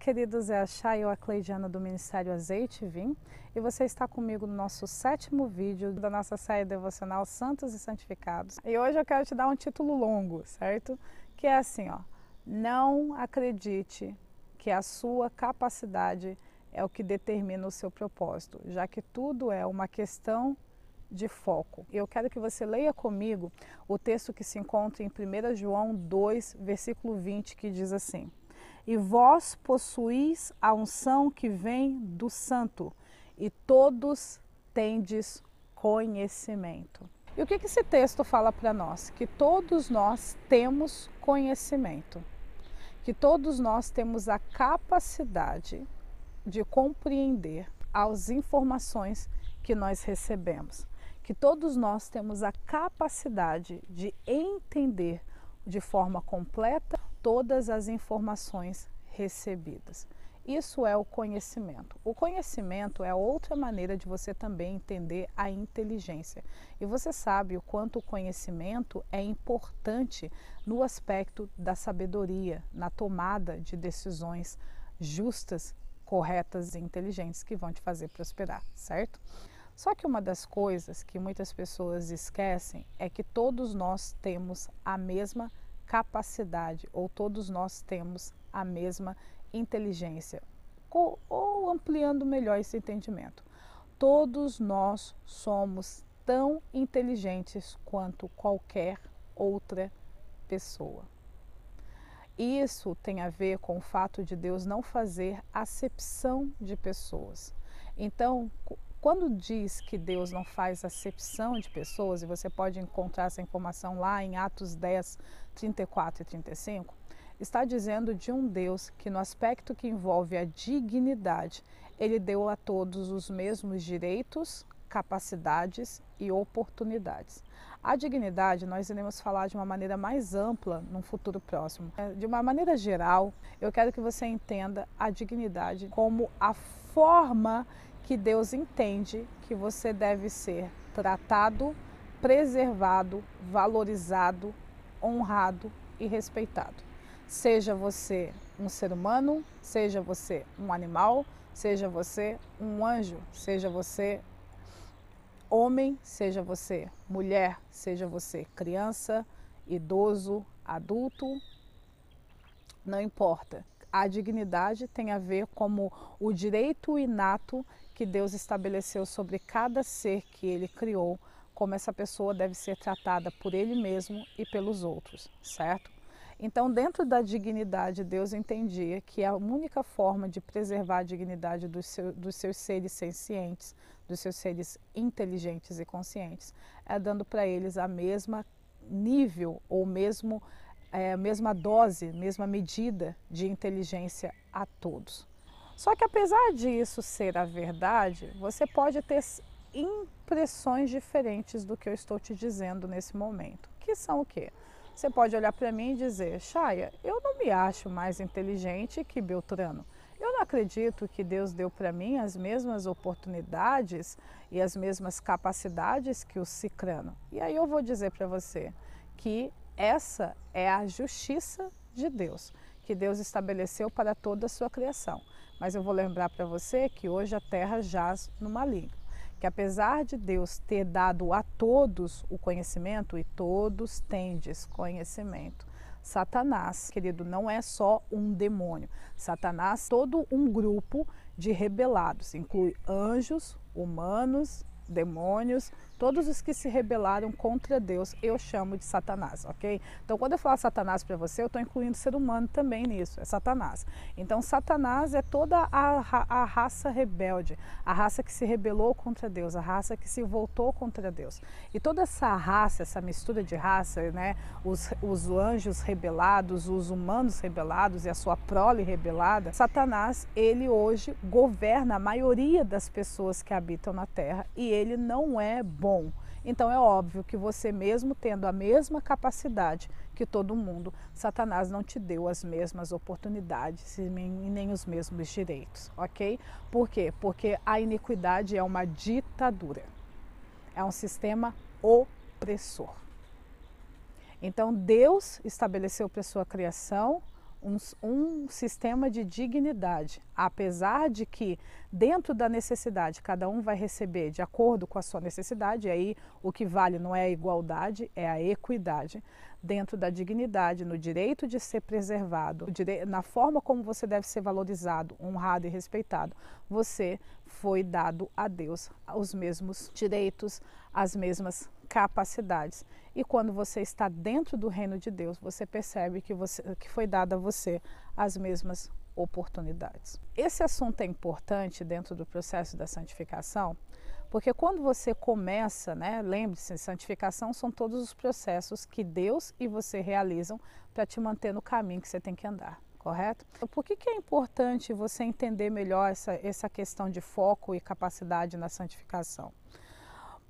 Queridos, é a Chay, a Cleidiana do Ministério Azeite e Vim e você está comigo no nosso sétimo vídeo da nossa série devocional Santos e Santificados. E hoje eu quero te dar um título longo, certo? Que é assim, ó, não acredite que a sua capacidade é o que determina o seu propósito, já que tudo é uma questão de foco. Eu quero que você leia comigo o texto que se encontra em 1 João 2, versículo 20, que diz assim: e vós possuís a unção que vem do Santo, e todos tendes conhecimento. E o que, esse texto fala para nós? Que todos nós temos conhecimento, que todos nós temos a capacidade de compreender as informações que nós recebemos, que todos nós temos a capacidade de entender de forma completa todas as informações recebidas. Isso é o conhecimento. O conhecimento é outra maneira de você também entender a inteligência. E você sabe o quanto o conhecimento é importante no aspecto da sabedoria, na tomada de decisões justas, corretas e inteligentes que vão te fazer prosperar, certo? Só que uma das coisas que muitas pessoas esquecem é que todos nós temos a mesma capacidade, ou todos nós temos a mesma inteligência, ou, ampliando melhor esse entendimento. Todos nós somos tão inteligentes quanto qualquer outra pessoa. Isso tem a ver com o fato de Deus não fazer acepção de pessoas. Então, quando diz que Deus não faz acepção de pessoas, e você pode encontrar essa informação lá em Atos 10, 34 e 35, está dizendo de um Deus que, no aspecto que envolve a dignidade, ele deu a todos os mesmos direitos, capacidades e oportunidades. A dignidade nós iremos falar de uma maneira mais ampla num futuro próximo. De uma maneira geral, eu quero que você entenda a dignidade como a forma que Deus entende que você deve ser tratado, preservado, valorizado, honrado e respeitado. Seja você um ser humano, seja você um animal, seja você um anjo, seja você homem, seja você mulher, seja você criança, idoso, adulto, não importa. A dignidade tem a ver como o direito inato que Deus estabeleceu sobre cada ser que ele criou, como essa pessoa deve ser tratada por ele mesmo e pelos outros, certo? Então, dentro da dignidade, Deus entendia que a única forma de preservar a dignidade dos, seu, dos seus seres sencientes, dos seus seres inteligentes e conscientes, é dando para eles a mesma nível ou mesmo é, mesma dose, mesma medida de inteligência a todos. Só que apesar disso ser a verdade, você pode ter impressões diferentes do que eu estou te dizendo nesse momento. Que são o quê? Você pode olhar para mim e dizer, Chaya, eu não me acho mais inteligente que Beltrano. Eu não acredito que Deus deu para mim as mesmas oportunidades e as mesmas capacidades que o Cicrano. E aí eu vou dizer para você que essa é a justiça de Deus, que Deus estabeleceu para toda a sua criação. Mas eu vou lembrar para você que hoje a terra jaz no maligno. Que apesar de Deus ter dado a todos o conhecimento, e todos tendes conhecimento, Satanás, querido, não é só um demônio. Satanás, todo um grupo de rebelados, inclui anjos, humanos, demônios, todos os que se rebelaram contra Deus, eu chamo de Satanás, ok? Então, quando eu falo Satanás para você, eu estou incluindo o ser humano também nisso, é Satanás. Então, Satanás é toda a, a, raça rebelde, a raça que se rebelou contra Deus, a raça que se voltou contra Deus. E toda essa raça, essa mistura de raça, né? Os, os anjos rebelados, os humanos rebelados e a sua prole rebelada, Satanás, ele hoje governa a maioria das pessoas que habitam na terra e ele não é bom. Então é óbvio que você mesmo tendo a mesma capacidade que todo mundo, Satanás não te deu as mesmas oportunidades e nem os mesmos direitos, ok? Por quê? Porque a iniquidade é uma ditadura, é um sistema opressor. Então Deus estabeleceu para sua criação um, um, sistema de dignidade, apesar de que dentro da necessidade cada um vai receber de acordo com a sua necessidade, e aí o que vale não é a igualdade, é a equidade, dentro da dignidade, no direito de ser preservado, na forma como você deve ser valorizado, honrado e respeitado, você foi dado a Deus os mesmos direitos, as mesmas capacidades. E quando você está dentro do reino de Deus, você percebe que, você, que foi dada a você as mesmas oportunidades. Esse assunto é importante dentro do processo da santificação, porque quando você começa, né, lembre-se, santificação são todos os processos que Deus e você realizam para te manter no caminho que você tem que andar, correto? Por que, que é importante você entender melhor essa, essa questão de foco e capacidade na santificação?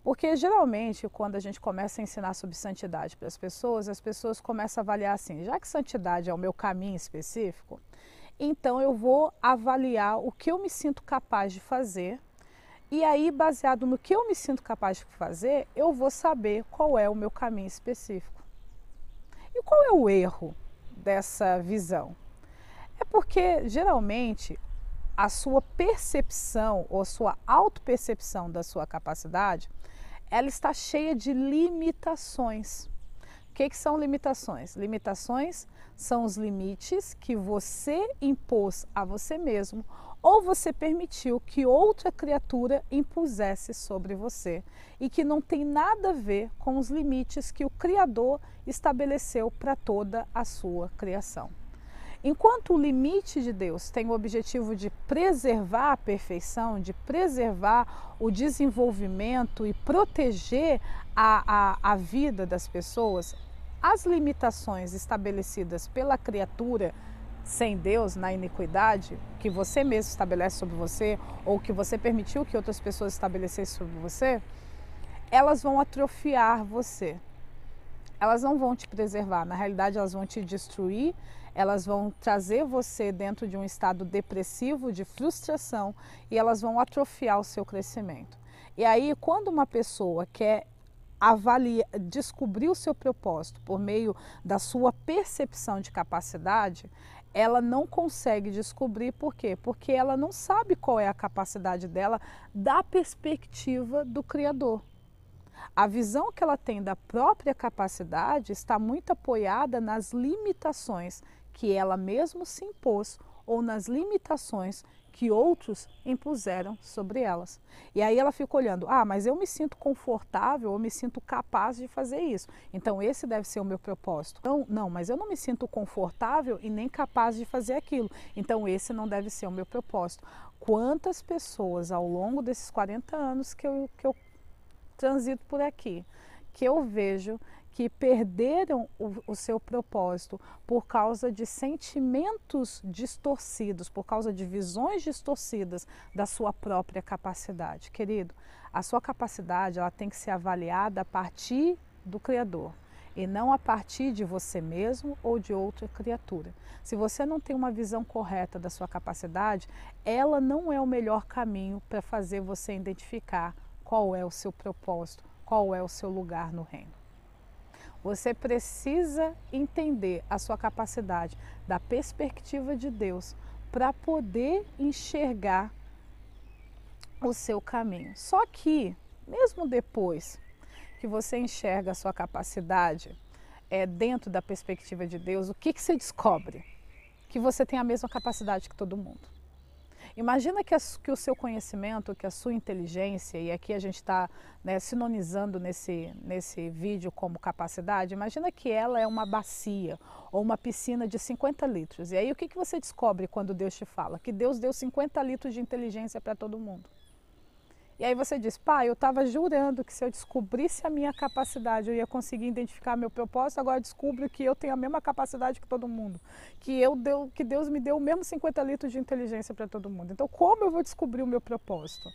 Porque geralmente, quando a gente começa a ensinar sobre santidade para as pessoas, as pessoas começam a avaliar assim: já que santidade é o meu caminho específico, então eu vou avaliar o que eu me sinto capaz de fazer. E aí, baseado no que eu me sinto capaz de fazer, eu vou saber qual é o meu caminho específico. E qual é o erro dessa visão? É porque geralmente a sua percepção ou a sua autopercepção da sua capacidade ela está cheia de limitações. O que, que são limitações? Limitações são os limites que você impôs a você mesmo ou você permitiu que outra criatura impusesse sobre você e que não tem nada a ver com os limites que o Criador estabeleceu para toda a sua criação. Enquanto o limite de Deus tem o objetivo de preservar a perfeição, de preservar o desenvolvimento e proteger a, a, a vida das pessoas, as limitações estabelecidas pela criatura sem Deus, na iniquidade, que você mesmo estabelece sobre você, ou que você permitiu que outras pessoas estabelecessem sobre você, elas vão atrofiar você. Elas não vão te preservar, na realidade, elas vão te destruir elas vão trazer você dentro de um estado depressivo, de frustração, e elas vão atrofiar o seu crescimento. E aí, quando uma pessoa quer avaliar, descobrir o seu propósito por meio da sua percepção de capacidade, ela não consegue descobrir por quê? Porque ela não sabe qual é a capacidade dela da perspectiva do Criador. A visão que ela tem da própria capacidade está muito apoiada nas limitações que ela mesma se impôs ou nas limitações que outros impuseram sobre elas. E aí ela fica olhando, ah, mas eu me sinto confortável, eu me sinto capaz de fazer isso. Então esse deve ser o meu propósito. Não, não, mas eu não me sinto confortável e nem capaz de fazer aquilo. Então esse não deve ser o meu propósito. Quantas pessoas ao longo desses 40 anos que eu, que eu transito por aqui, que eu vejo que perderam o, o, seu propósito por causa de sentimentos distorcidos, por causa de visões distorcidas da sua própria capacidade. Querido, a sua capacidade ela tem que ser avaliada a partir do Criador e não a partir de você mesmo ou de outra criatura. Se você não tem uma visão correta da sua capacidade, ela não é o melhor caminho para fazer você identificar qual é o seu propósito, qual é o seu lugar no reino. Você precisa entender a sua capacidade da perspectiva de Deus para poder enxergar o seu caminho. Só que, mesmo depois que você enxerga a sua capacidade é, dentro da perspectiva de Deus, o que, que você descobre? Que você tem a mesma capacidade que todo mundo. Imagina que, a, que, o seu conhecimento, que a sua inteligência, e aqui a gente está né, sinonizando nesse, nesse vídeo como capacidade, imagina que ela é uma bacia ou uma piscina de 50 litros. E aí o que, que você descobre quando Deus te fala? Que Deus deu 50 litros de inteligência para todo mundo. E aí você diz, pai, eu estava jurando que se eu descobrisse a minha capacidade, eu ia conseguir identificar meu propósito, agora descubro que eu tenho a mesma capacidade que todo mundo. Que, eu deu, que Deus me deu o mesmo 50 litros de inteligência para todo mundo. Então, como eu vou descobrir o meu propósito?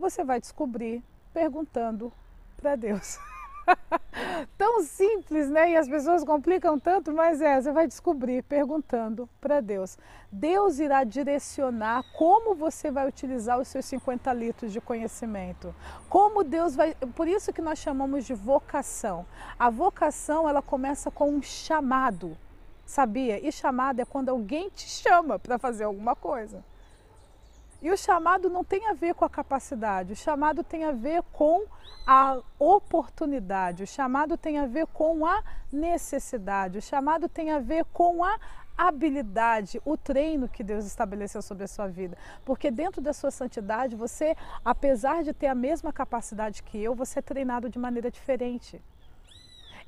Você vai descobrir perguntando para Deus. Tão simples, né? E as pessoas complicam tanto, mas é, você vai descobrir perguntando para Deus. Deus irá direcionar como você vai utilizar os seus 50 litros de conhecimento. Como Deus vai. Por isso que nós chamamos de vocação. A vocação, ela começa com um chamado. Sabia? E chamado é quando alguém te chama para fazer alguma coisa. E o chamado não tem a ver com a capacidade, o chamado tem a ver com a oportunidade, o chamado tem a ver com a necessidade, o chamado tem a ver com a habilidade, o treino que Deus estabeleceu sobre a sua vida. Porque dentro da sua santidade, você, apesar de ter a mesma capacidade que eu, você é treinado de maneira diferente.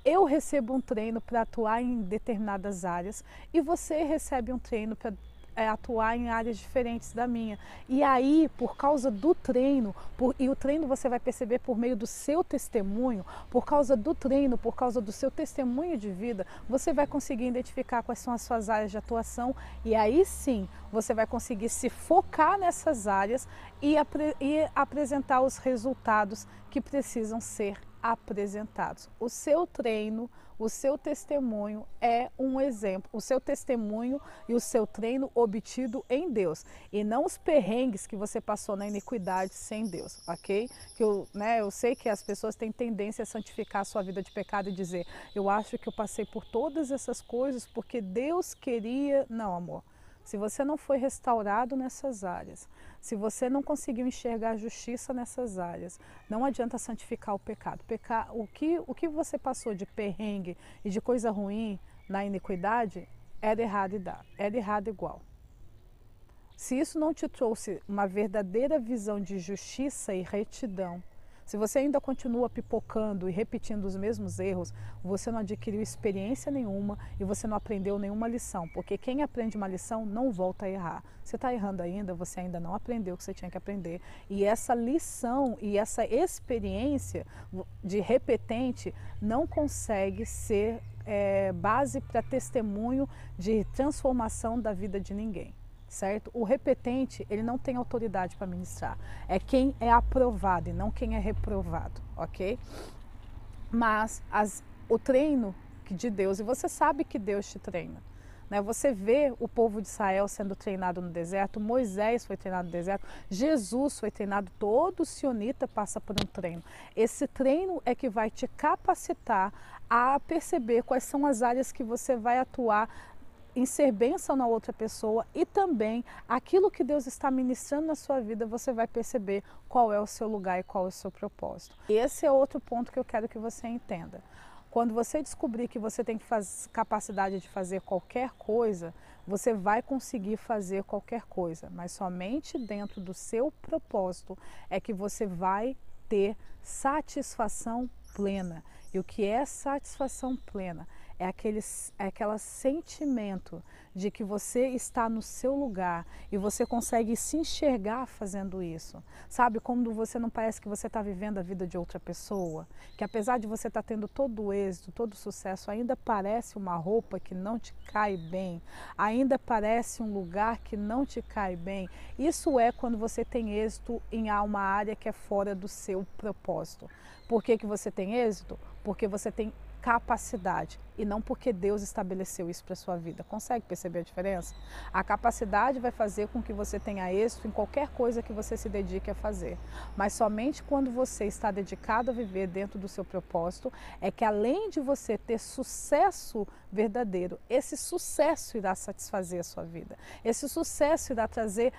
Eu recebo um treino para atuar em determinadas áreas e você recebe um treino para é, atuar em áreas diferentes da minha. E aí, por causa do treino, por, e o treino você vai perceber por meio do seu testemunho, por causa do treino, por causa do seu testemunho de vida, você vai conseguir identificar quais são as suas áreas de atuação e aí sim você vai conseguir se focar nessas áreas e, apre, e apresentar os resultados que precisam ser apresentados. O seu treino, o seu testemunho é um exemplo, o seu testemunho e o seu treino obtido em Deus e não os perrengues que você passou na iniquidade sem Deus, ok? Que eu, né, eu sei que as pessoas têm tendência a santificar a sua vida de pecado e dizer, eu acho que eu passei por todas essas coisas porque Deus queria. Não, amor. Se você não foi restaurado nessas áreas, se você não conseguiu enxergar a justiça nessas áreas, não adianta santificar o pecado. Pecar, o, que, o que você passou de perrengue e de coisa ruim na iniquidade era errado e dá, era errado igual. Se isso não te trouxe uma verdadeira visão de justiça e retidão, se você ainda continua pipocando e repetindo os mesmos erros, você não adquiriu experiência nenhuma e você não aprendeu nenhuma lição, porque quem aprende uma lição não volta a errar. Você está errando ainda, você ainda não aprendeu o que você tinha que aprender. E essa lição e essa experiência de repetente não consegue ser é, base para testemunho de transformação da vida de ninguém certo? O repetente, ele não tem autoridade para ministrar. É quem é aprovado e não quem é reprovado, ok? Mas as, o treino de Deus, e você sabe que Deus te treina. Né? Você vê o povo de Israel sendo treinado no deserto, Moisés foi treinado no deserto, Jesus foi treinado, todo sionita passa por um treino. Esse treino é que vai te capacitar a perceber quais são as áreas que você vai atuar em ser bênção na outra pessoa e também aquilo que Deus está ministrando na sua vida, você vai perceber qual é o seu lugar e qual é o seu propósito. Esse é outro ponto que eu quero que você entenda. Quando você descobrir que você tem capacidade de fazer qualquer coisa, você vai conseguir fazer qualquer coisa, mas somente dentro do seu propósito é que você vai ter satisfação plena. E o que é satisfação plena? É aquele, é aquele sentimento de que você está no seu lugar e você consegue se enxergar fazendo isso. Sabe, quando você não parece que você está vivendo a vida de outra pessoa, que apesar de você estar tá tendo todo o êxito, todo o sucesso, ainda parece uma roupa que não te cai bem, ainda parece um lugar que não te cai bem. Isso é quando você tem êxito em uma área que é fora do seu propósito. Por que, que você tem êxito? Porque você tem capacidade e não porque Deus estabeleceu isso para sua vida. Consegue perceber a diferença? A capacidade vai fazer com que você tenha êxito em qualquer coisa que você se dedique a fazer, mas somente quando você está dedicado a viver dentro do seu propósito é que além de você ter sucesso verdadeiro, esse sucesso irá satisfazer a sua vida. Esse sucesso irá trazer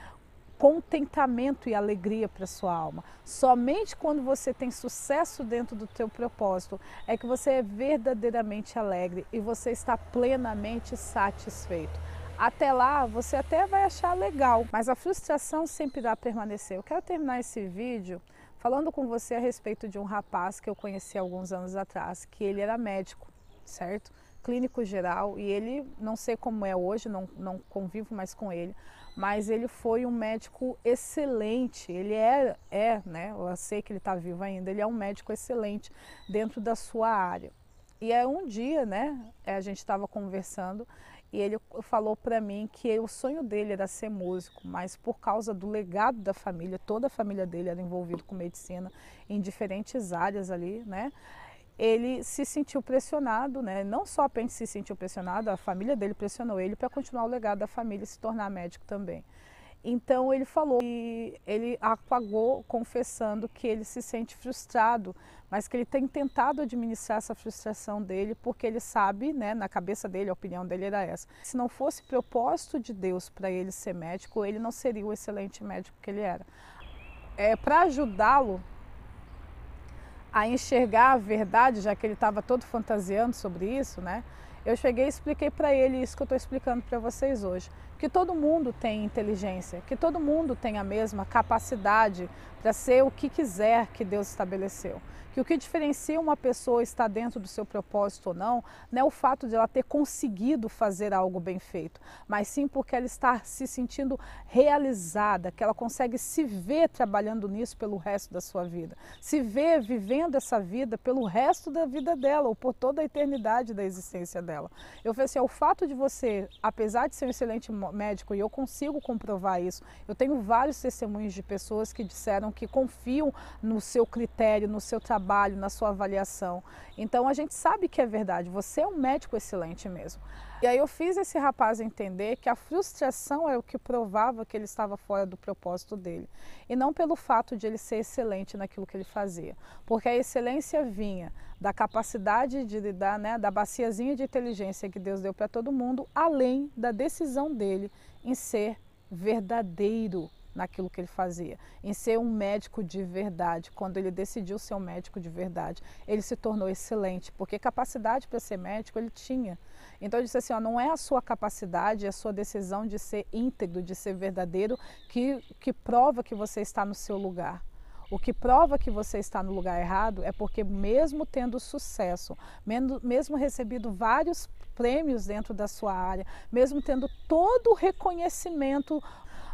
contentamento e alegria para sua alma. Somente quando você tem sucesso dentro do teu propósito é que você é verdadeiramente alegre e você está plenamente satisfeito. Até lá você até vai achar legal, mas a frustração sempre irá permanecer. Eu quero terminar esse vídeo falando com você a respeito de um rapaz que eu conheci alguns anos atrás, que ele era médico, certo? Clínico geral e ele, não sei como é hoje, não, não convivo mais com ele, mas ele foi um médico excelente. Ele é, é né? Eu sei que ele está vivo ainda. Ele é um médico excelente dentro da sua área. E é um dia, né? É, a gente estava conversando e ele falou para mim que o sonho dele era ser músico, mas por causa do legado da família, toda a família dele era envolvida com medicina em diferentes áreas ali, né? Ele se sentiu pressionado, né? não só a Pente se sentiu pressionado, a família dele pressionou ele para continuar o legado da família e se tornar médico também. Então ele falou e ele apagou confessando que ele se sente frustrado, mas que ele tem tentado administrar essa frustração dele porque ele sabe, né, na cabeça dele, a opinião dele era essa. Se não fosse propósito de Deus para ele ser médico, ele não seria o excelente médico que ele era. É, para ajudá-lo a enxergar a verdade, já que ele estava todo fantasiando sobre isso, né? Eu cheguei e expliquei para ele isso que eu estou explicando para vocês hoje, que todo mundo tem inteligência, que todo mundo tem a mesma capacidade para ser o que quiser que Deus estabeleceu. Que o que diferencia uma pessoa estar dentro do seu propósito ou não, não é o fato de ela ter conseguido fazer algo bem feito, mas sim porque ela está se sentindo realizada, que ela consegue se ver trabalhando nisso pelo resto da sua vida, se ver vivendo essa vida pelo resto da vida dela ou por toda a eternidade da existência dela. Eu falei assim, é o fato de você, apesar de ser um excelente médico, e eu consigo comprovar isso, eu tenho vários testemunhos de pessoas que disseram que confiam no seu critério, no seu trabalho, na sua avaliação. Então a gente sabe que é verdade, você é um médico excelente mesmo. E aí eu fiz esse rapaz entender que a frustração é o que provava que ele estava fora do propósito dele. E não pelo fato de ele ser excelente naquilo que ele fazia. Porque a excelência vinha da capacidade de lidar, né, da baciazinha de inteligência que Deus deu para todo mundo, além da decisão dele em ser verdadeiro naquilo que ele fazia, em ser um médico de verdade. Quando ele decidiu ser um médico de verdade, ele se tornou excelente, porque capacidade para ser médico ele tinha. Então ele disse assim, ó, não é a sua capacidade, é a sua decisão de ser íntegro, de ser verdadeiro, que, que prova que você está no seu lugar. O que prova que você está no lugar errado é porque mesmo tendo sucesso, mesmo recebido vários prêmios dentro da sua área, mesmo tendo todo o reconhecimento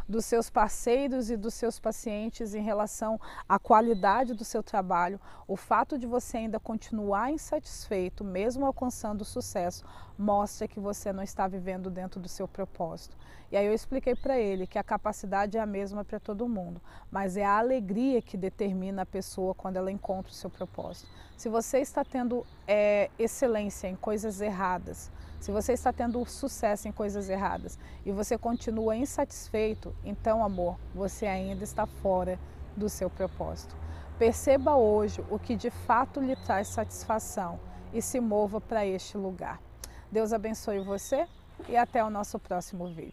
dos seus parceiros e dos seus pacientes em relação à qualidade do seu trabalho, o fato de você ainda continuar insatisfeito, mesmo alcançando sucesso, mostra que você não está vivendo dentro do seu propósito. E aí eu expliquei para ele que a capacidade é a mesma para todo mundo, mas é a alegria que determina a pessoa quando ela encontra o seu propósito. Se você está tendo é, excelência em coisas erradas, se você está tendo sucesso em coisas erradas e você continua insatisfeito, então, amor, você ainda está fora do seu propósito. Perceba hoje o que de fato lhe traz satisfação e se mova para este lugar. Deus abençoe você e até o nosso próximo vídeo.